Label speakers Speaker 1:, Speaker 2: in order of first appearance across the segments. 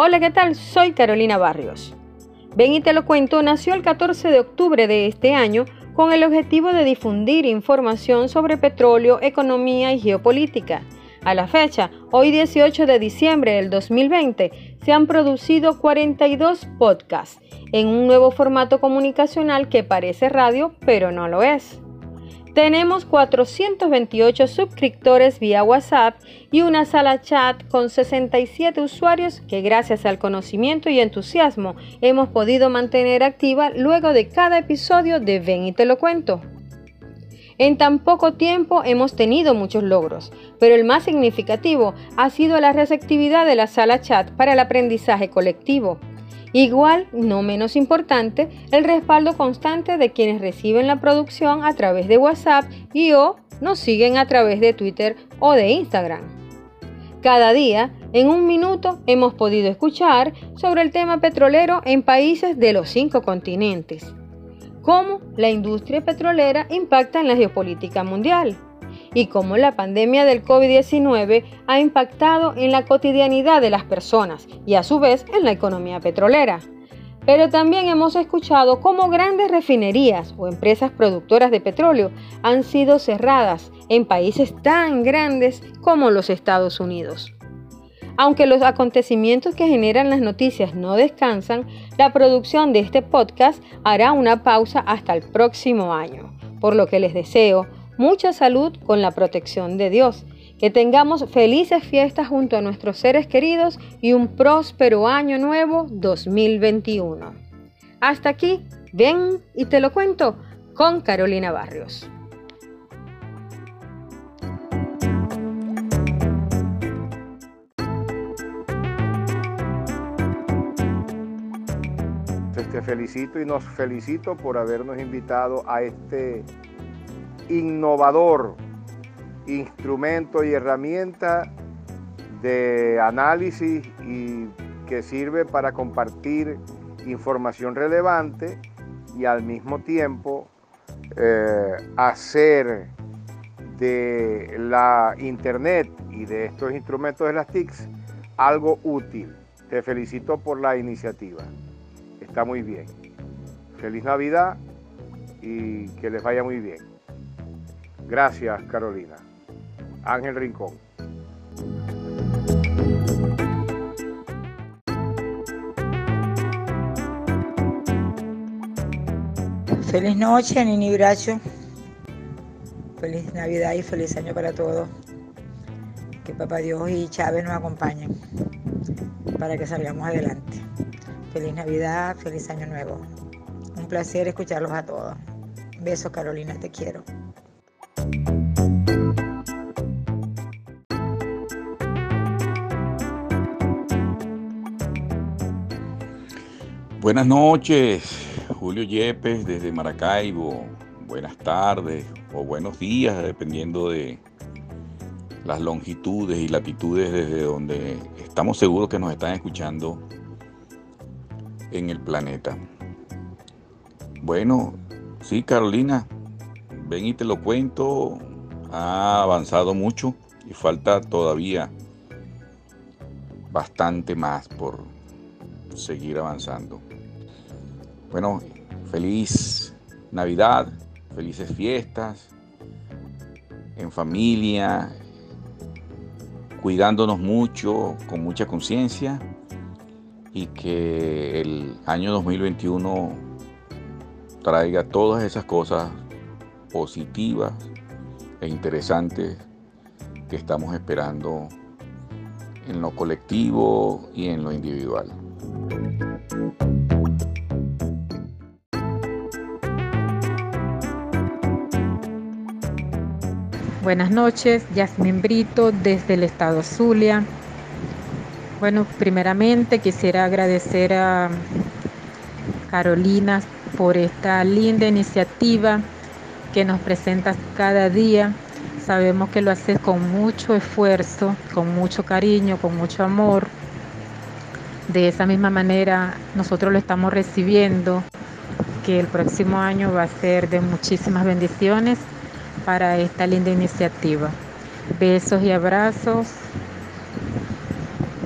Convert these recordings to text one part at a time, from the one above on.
Speaker 1: Hola, ¿qué tal? Soy Carolina Barrios. Ven y te lo cuento, nació el 14 de octubre de este año con el objetivo de difundir información sobre petróleo, economía y geopolítica. A la fecha, hoy 18 de diciembre del 2020, se han producido 42 podcasts en un nuevo formato comunicacional que parece radio, pero no lo es. Tenemos 428 suscriptores vía WhatsApp y una sala chat con 67 usuarios que gracias al conocimiento y entusiasmo hemos podido mantener activa luego de cada episodio de Ven y te lo cuento. En tan poco tiempo hemos tenido muchos logros, pero el más significativo ha sido la receptividad de la sala chat para el aprendizaje colectivo. Igual, no menos importante, el respaldo constante de quienes reciben la producción a través de WhatsApp y o nos siguen a través de Twitter o de Instagram. Cada día, en un minuto, hemos podido escuchar sobre el tema petrolero en países de los cinco continentes. Cómo la industria petrolera impacta en la geopolítica mundial y cómo la pandemia del COVID-19 ha impactado en la cotidianidad de las personas y a su vez en la economía petrolera. Pero también hemos escuchado cómo grandes refinerías o empresas productoras de petróleo han sido cerradas en países tan grandes como los Estados Unidos. Aunque los acontecimientos que generan las noticias no descansan, la producción de este podcast hará una pausa hasta el próximo año, por lo que les deseo mucha salud con la protección de Dios. Que tengamos felices fiestas junto a nuestros seres queridos y un próspero año nuevo 2021. Hasta aquí, ven y te lo cuento con Carolina Barrios.
Speaker 2: Te felicito y nos felicito por habernos invitado a este innovador instrumento y herramienta de análisis y que sirve para compartir información relevante y al mismo tiempo eh, hacer de la internet y de estos instrumentos de las TICs algo útil. Te felicito por la iniciativa. Está muy bien. Feliz Navidad y que les vaya muy bien. Gracias, Carolina. Ángel Rincón.
Speaker 3: Feliz noche, Nini Bracho. Feliz Navidad y feliz año para todos. Que Papá Dios y Chávez nos acompañen para que salgamos adelante. Feliz Navidad, feliz año nuevo. Un placer escucharlos a todos. Besos, Carolina, te quiero.
Speaker 4: Buenas noches, Julio Yepes desde Maracaibo. Buenas tardes o buenos días, dependiendo de las longitudes y latitudes desde donde estamos seguros que nos están escuchando en el planeta. Bueno, sí, Carolina, ven y te lo cuento, ha avanzado mucho y falta todavía bastante más por seguir avanzando. Bueno, feliz Navidad, felices fiestas, en familia, cuidándonos mucho, con mucha conciencia y que el año 2021 traiga todas esas cosas positivas e interesantes que estamos esperando en lo colectivo y en lo individual.
Speaker 5: Buenas noches, Yasmin Brito desde el estado Zulia. Bueno, primeramente quisiera agradecer a Carolina por esta linda iniciativa que nos presentas cada día. Sabemos que lo haces con mucho esfuerzo, con mucho cariño, con mucho amor. De esa misma manera nosotros lo estamos recibiendo, que el próximo año va a ser de muchísimas bendiciones para esta linda iniciativa. Besos y abrazos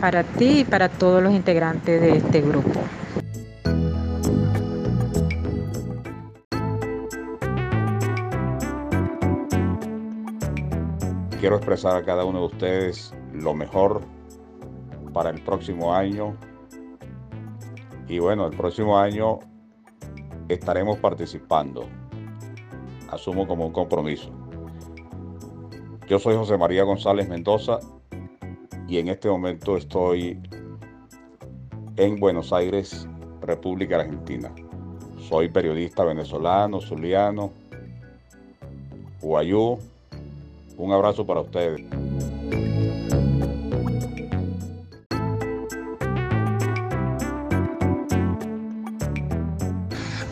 Speaker 5: para ti y para todos los integrantes de este grupo.
Speaker 4: Quiero expresar a cada uno de ustedes lo mejor para el próximo año. Y bueno, el próximo año estaremos participando. Asumo como un compromiso. Yo soy José María González Mendoza y en este momento estoy en Buenos Aires, República Argentina. Soy periodista venezolano, zuliano, guayú. Un abrazo para ustedes.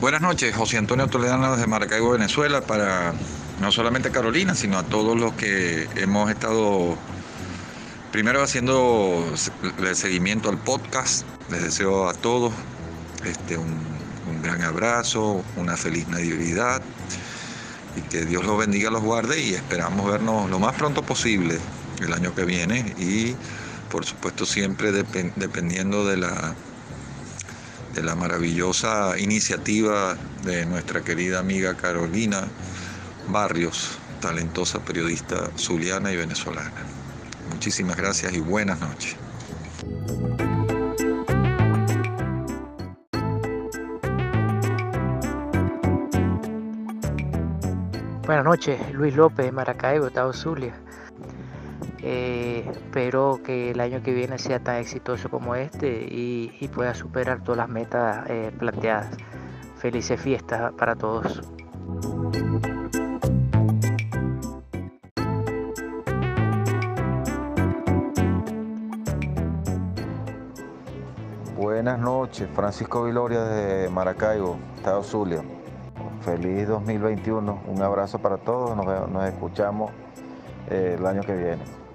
Speaker 6: Buenas noches, José Antonio Toledano desde Maracaibo, Venezuela, para no solamente Carolina, sino a todos los que hemos estado primero haciendo el seguimiento al podcast. Les deseo a todos este, un, un gran abrazo, una feliz Navidad y que Dios los bendiga, los guarde y esperamos vernos lo más pronto posible el año que viene y por supuesto siempre dependiendo de la de la maravillosa iniciativa de nuestra querida amiga Carolina Barrios, talentosa periodista zuliana y venezolana. Muchísimas gracias y buenas noches.
Speaker 7: Buenas noches, Luis López, Maracaibo, Estado Zulia. Eh, espero que el año que viene sea tan exitoso como este y, pueda superar todas las metas eh, planteadas. Felices fiestas para todos.
Speaker 8: Buenas noches, Francisco Viloria de Maracaibo, Estado Zulia. Feliz 2021, un abrazo para todos, nos, escuchamos eh, el año que viene.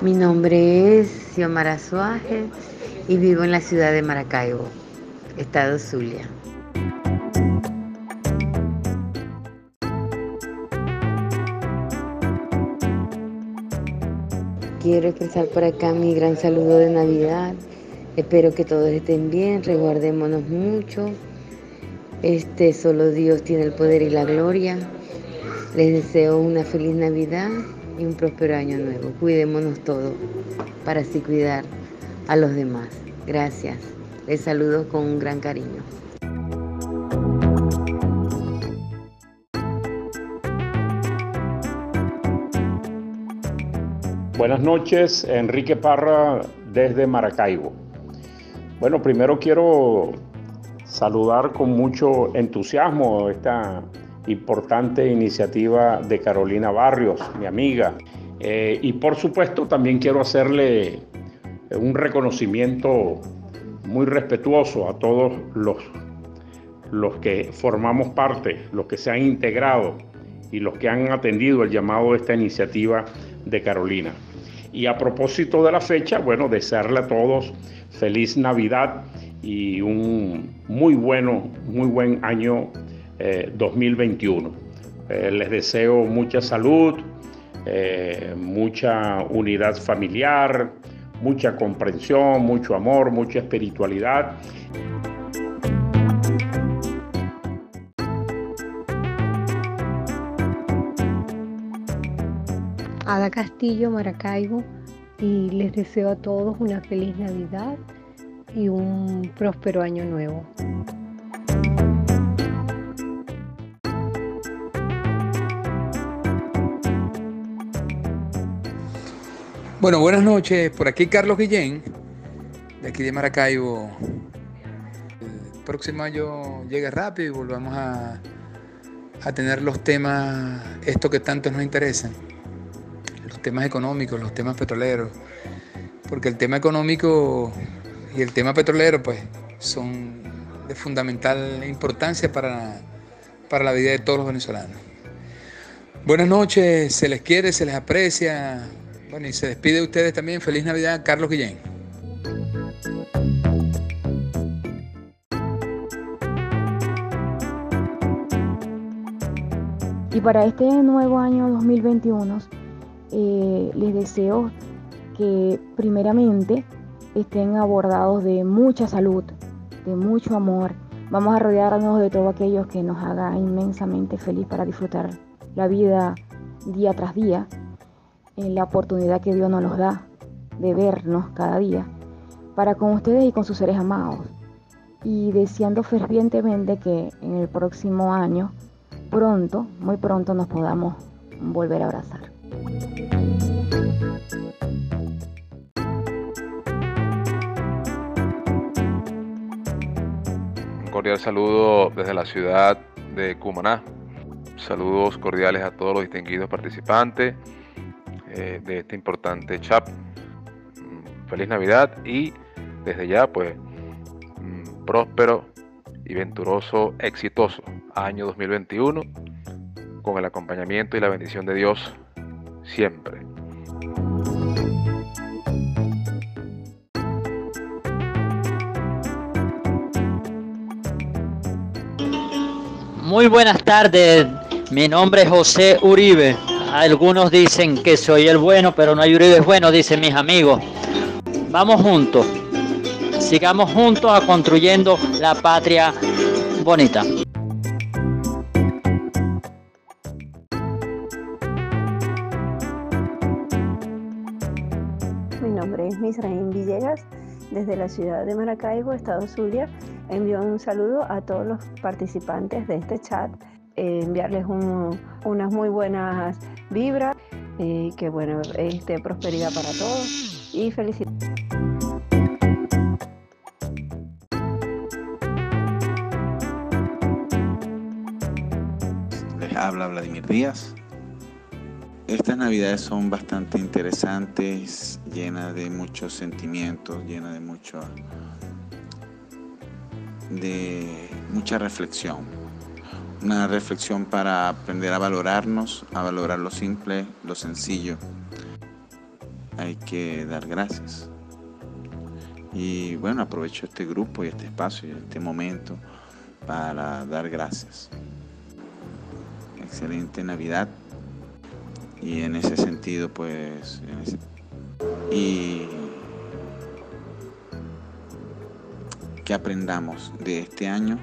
Speaker 9: Mi nombre es Xiomara Suárez y vivo en la ciudad de Maracaibo, estado Zulia. Quiero expresar por acá mi gran saludo de Navidad. Espero que todos estén bien, resguardémonos mucho este solo Dios tiene el poder y la gloria. Les deseo una feliz Navidad y un próspero año nuevo. Cuidémonos todos para así cuidar a los demás. Gracias. Les saludo con un gran cariño.
Speaker 2: Buenas noches, Enrique Parra desde Maracaibo. Bueno, primero quiero saludar con mucho entusiasmo esta importante iniciativa de Carolina Barrios, mi amiga. Eh, y por supuesto también quiero hacerle un reconocimiento muy respetuoso a todos los, los que formamos parte, los que se han integrado y los que han atendido el llamado de esta iniciativa de Carolina. Y a propósito de la fecha, bueno, desearle a todos feliz Navidad y un muy bueno, muy buen año 2021. Eh, eh, les deseo mucha salud, eh, mucha unidad familiar, mucha comprensión, mucho amor, mucha espiritualidad.
Speaker 10: Ada Castillo, Maracaibo, y les deseo a todos una feliz Navidad y un próspero año nuevo.
Speaker 11: Bueno, buenas noches. Por aquí Carlos Guillén, de aquí de Maracaibo. El próximo año llega rápido y volvamos a, a tener los temas, esto que tanto nos interesan, los temas económicos, los temas petroleros, porque el tema económico y el tema petrolero pues son de fundamental importancia para, para la vida de todos los venezolanos. Buenas noches, se les quiere, se les aprecia. Bueno, y se despide de ustedes también. Feliz Navidad, Carlos Guillén.
Speaker 12: Y para este nuevo año 2021 eh, les deseo que primeramente estén abordados de mucha salud, de mucho amor. Vamos a rodearnos de todos aquellos que nos haga inmensamente feliz para disfrutar la vida día tras día, en la oportunidad que Dios nos da de vernos cada día, para con ustedes y con sus seres amados. Y deseando fervientemente que en el próximo año, pronto, muy pronto nos podamos volver a abrazar.
Speaker 13: Cordial saludo desde la ciudad de Cumaná. Saludos cordiales a todos los distinguidos participantes eh, de este importante chat. Mm, feliz Navidad y desde ya pues mm, próspero y venturoso, exitoso año 2021 con el acompañamiento y la bendición de Dios siempre.
Speaker 11: Muy buenas tardes, mi nombre es José Uribe. Algunos dicen que soy el bueno, pero no hay Uribe bueno, dicen mis amigos. Vamos juntos, sigamos juntos a construyendo la patria bonita.
Speaker 14: Mi nombre es Misraín Villegas, desde la ciudad de Maracaibo, Estado Zulia. Envío un saludo a todos los participantes de este chat eh, enviarles unas muy buenas vibras y que bueno, este, prosperidad para todos y felicidades.
Speaker 15: Les habla Vladimir Díaz. Estas navidades son bastante interesantes, llenas de muchos sentimientos, llenas de mucho de mucha reflexión una reflexión para aprender a valorarnos, a valorar lo simple, lo sencillo. Hay que dar gracias. Y bueno, aprovecho este grupo y este espacio y este momento para dar gracias. Excelente Navidad. Y en ese sentido, pues, y que aprendamos de este año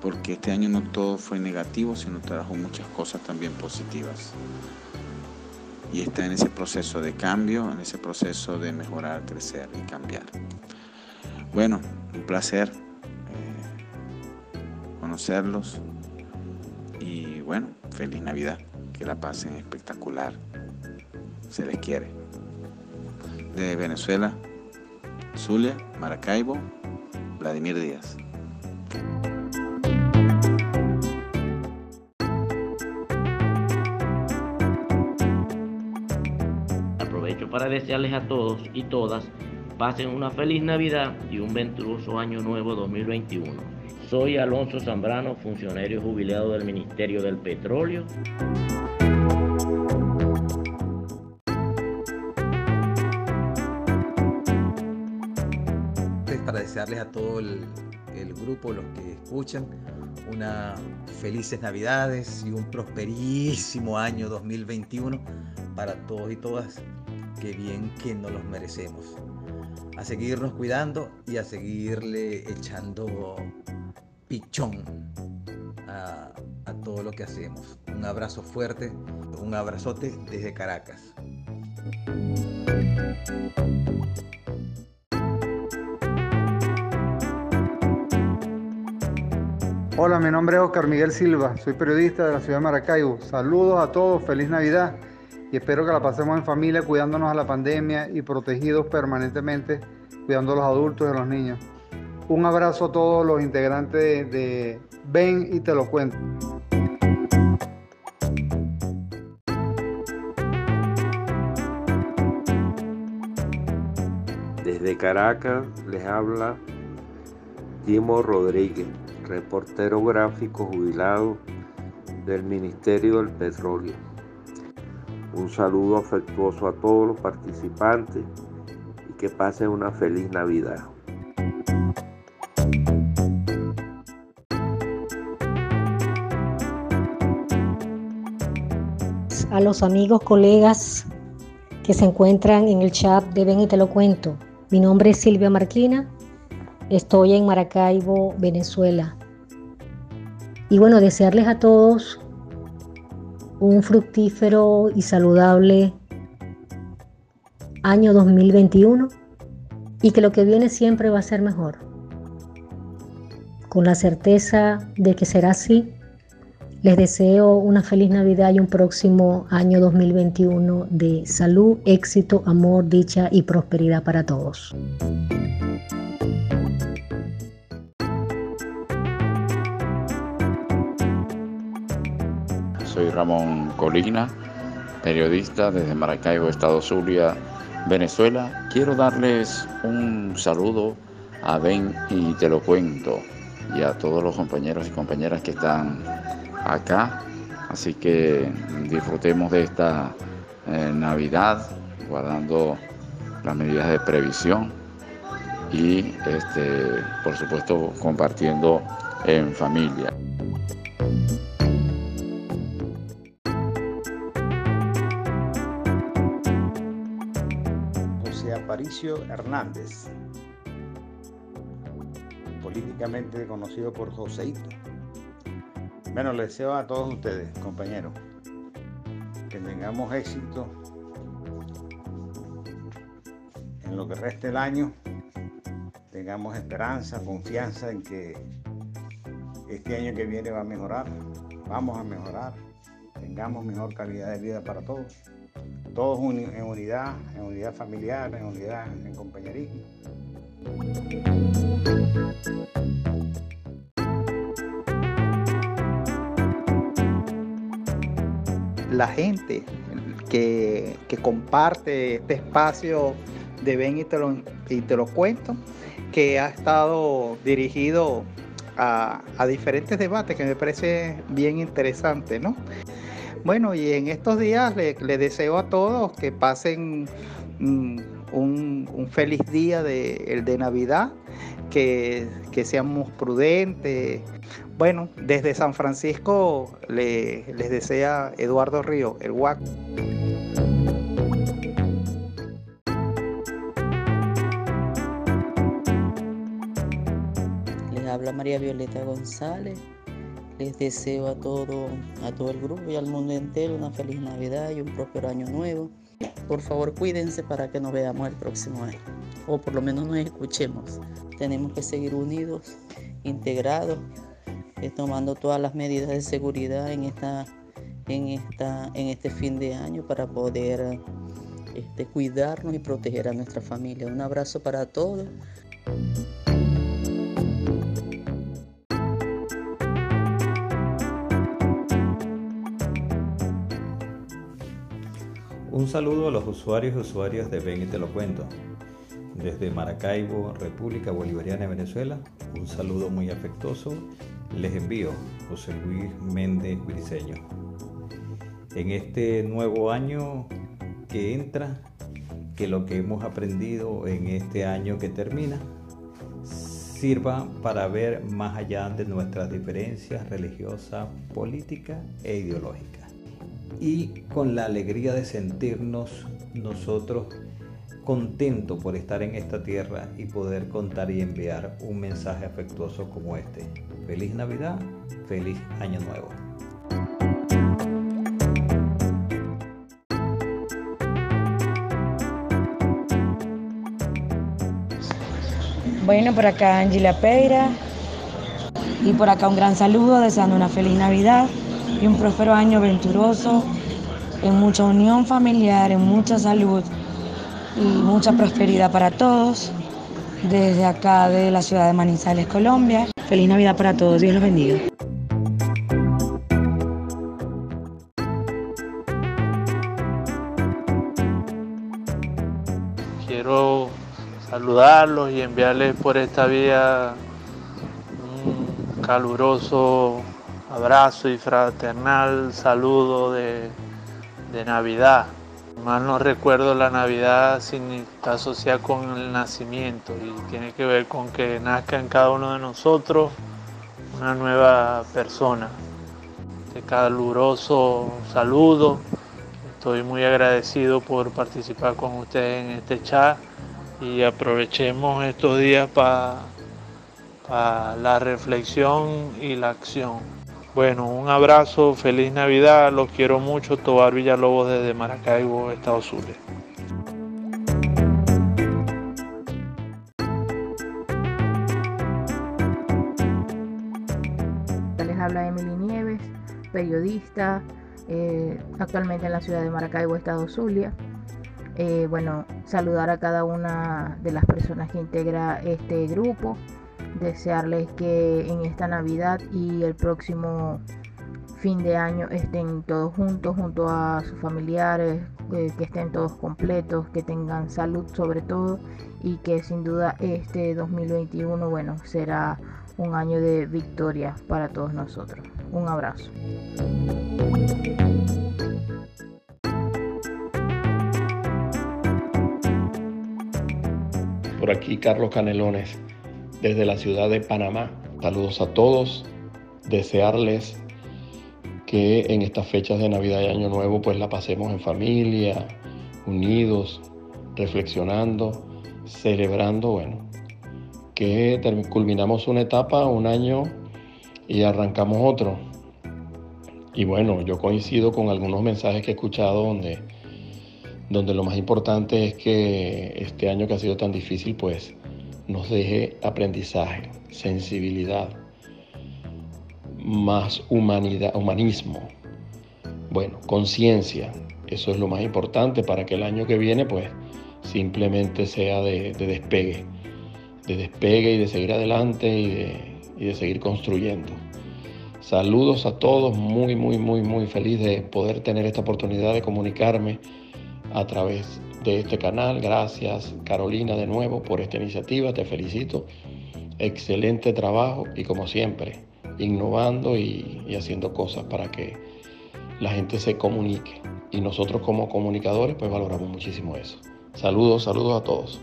Speaker 15: porque este año no todo fue negativo, sino trajo muchas cosas también positivas. Y está en ese proceso de cambio, en ese proceso de mejorar, crecer y cambiar. Bueno, un placer eh, conocerlos y bueno, feliz Navidad, que la pasen espectacular, se les quiere. De Venezuela, Zulia, Maracaibo, Vladimir Díaz.
Speaker 16: para desearles a todos y todas pasen una feliz Navidad y un venturoso año nuevo 2021. Soy Alonso Zambrano, funcionario jubilado del Ministerio del Petróleo.
Speaker 17: Para desearles a todo el, grupo, los que escuchan, unas felices Navidades y un prosperísimo año 2021 para todos y todas qué bien que nos los merecemos. A seguirnos cuidando y a seguirle echando pichón a todo lo que hacemos. Un abrazo fuerte, un abrazote desde Caracas.
Speaker 18: Hola, mi nombre es Oscar Miguel Silva, soy periodista de la ciudad de Maracaibo. Saludos a todos, feliz Navidad y espero que la pasemos en familia cuidándonos a la pandemia y protegidos permanentemente, cuidando a los adultos y a los niños. Un abrazo a todos los integrantes de, Ven y te lo cuento.
Speaker 19: Desde Caracas les habla Timo Rodríguez, reportero gráfico jubilado del Ministerio del Petróleo. Un saludo afectuoso a todos los participantes y que pasen una feliz Navidad.
Speaker 20: a los amigos, colegas que se encuentran en el chat de Ven y Te lo cuento. Mi nombre es Silvia Marquina, estoy en Maracaibo, Venezuela. Y bueno, desearles a todos un fructífero y saludable año 2021 y que lo que viene siempre va a ser mejor. Con la certeza de que será así, les deseo una feliz Navidad y un próximo año 2021 de salud, éxito, amor, dicha y prosperidad para todos.
Speaker 4: Soy Ramón Colina, periodista desde Maracaibo, Estado Zulia, Venezuela. Quiero darles un saludo a Ben y te lo cuento y a todos los compañeros y compañeras que están acá. Así que disfrutemos de esta eh, Navidad guardando las medidas de previsión y este, por supuesto compartiendo en familia.
Speaker 21: Hernández, políticamente conocido por Joseito. Bueno, les deseo a todos ustedes, compañeros, que tengamos éxito en lo que reste el año, tengamos esperanza, confianza en que este año que viene va a mejorar, vamos a mejorar, tengamos mejor calidad de vida para todos, todos en unidad, en unidad familiar, en unidad, en compañerismo.
Speaker 22: la gente que, que, comparte este espacio de Ven y te, lo, y te lo cuento, que ha estado dirigido a, a, diferentes debates que me parece bien interesante, ¿no? Bueno, y en estos días le, deseo a todos que pasen mm, un, un, feliz día de, el de Navidad, que, que seamos prudentes, bueno, desde San Francisco le, les desea Eduardo Río, el WAC.
Speaker 23: Les habla María Violeta González. Les deseo a todo, a todo el grupo y al mundo entero una feliz Navidad y un próspero año nuevo. Por favor, cuídense para que nos veamos el próximo año, o por lo menos nos escuchemos. Tenemos que seguir unidos, integrados tomando todas las medidas de seguridad en, esta, en, esta, en este fin de año para poder este, cuidarnos y proteger a nuestra familia. Un abrazo para todos.
Speaker 24: Saludo a los usuarios y usuarias de Ven y Te lo cuento. Desde Maracaibo, República Bolivariana de Venezuela, un saludo muy afectuoso les envío José Luis Méndez Briceño. En este nuevo año que entra, que lo que hemos aprendido en este año que termina sirva para ver más allá de nuestras diferencias religiosas, políticas e ideológicas. Y con la alegría de sentirnos nosotros contento por estar en esta tierra y poder contar y enviar un mensaje afectuoso como este. Feliz Navidad, feliz Año Nuevo.
Speaker 25: Bueno, por acá Angela Peira y por acá un gran saludo, deseando una feliz Navidad y un próspero año venturoso, en mucha unión familiar, en mucha salud y mucha prosperidad para todos. Desde acá de la ciudad de Manizales, Colombia. Feliz Navidad para todos, Dios los bendiga.
Speaker 26: Quiero saludarlos y enviarles por esta vía un caluroso abrazo y fraternal saludo de, Navidad. Mal no recuerdo la Navidad está asociada con el nacimiento y tiene que ver con que nazca en cada uno de nosotros una nueva persona. Este caluroso saludo Estoy muy agradecido por participar con ustedes en este chat y aprovechemos estos días para la reflexión y la acción. Bueno, un abrazo, feliz Navidad, los quiero mucho, Tobar Villalobos desde Maracaibo, Estados Unidos.
Speaker 12: Les habla Emily Nieves, periodista, eh, actualmente en la ciudad de Maracaibo, Estado Zulia. Eh, bueno, saludar a cada una de las personas que integra este grupo desearles que en esta Navidad y el próximo fin de año estén todos juntos, junto a sus familiares, eh, que estén todos completos, que tengan salud sobre todo y que sin duda este 2021, bueno, será un año de victoria para todos nosotros. Un abrazo.
Speaker 27: Por aquí Carlos Canelones desde la ciudad de Panamá. Saludos a todos, desearles que en estas fechas de Navidad y Año Nuevo pues la pasemos en familia, unidos, reflexionando, celebrando, bueno, que culminamos una etapa, un año y arrancamos otro. Y bueno, yo coincido con algunos mensajes que he escuchado donde, donde lo más importante es que este año que ha sido tan difícil, pues nos deje aprendizaje, sensibilidad, más humanidad, humanismo, bueno, conciencia. Eso es lo más importante para que el año que viene pues simplemente sea de, despegue, de despegue y de seguir adelante y de, seguir construyendo. Saludos a todos, muy, muy, muy, muy feliz de poder tener esta oportunidad de comunicarme a través de este canal. Gracias Carolina de nuevo por esta iniciativa, te felicito. Excelente trabajo y como siempre, innovando y, haciendo cosas para que la gente se comunique. Y nosotros como comunicadores pues valoramos muchísimo eso. Saludos, saludos a todos.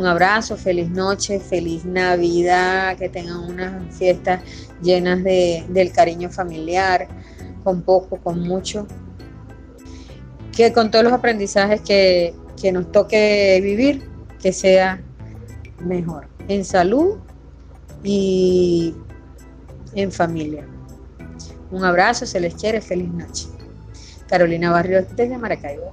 Speaker 28: Un abrazo, feliz noche, feliz Navidad, que tengan unas fiestas llenas de, del cariño familiar, con poco, con mucho. Que con todos los aprendizajes que, que nos toque vivir, que sea mejor, en salud y en familia. Un abrazo, se les quiere, feliz noche. Carolina Barrios desde Maracaibo.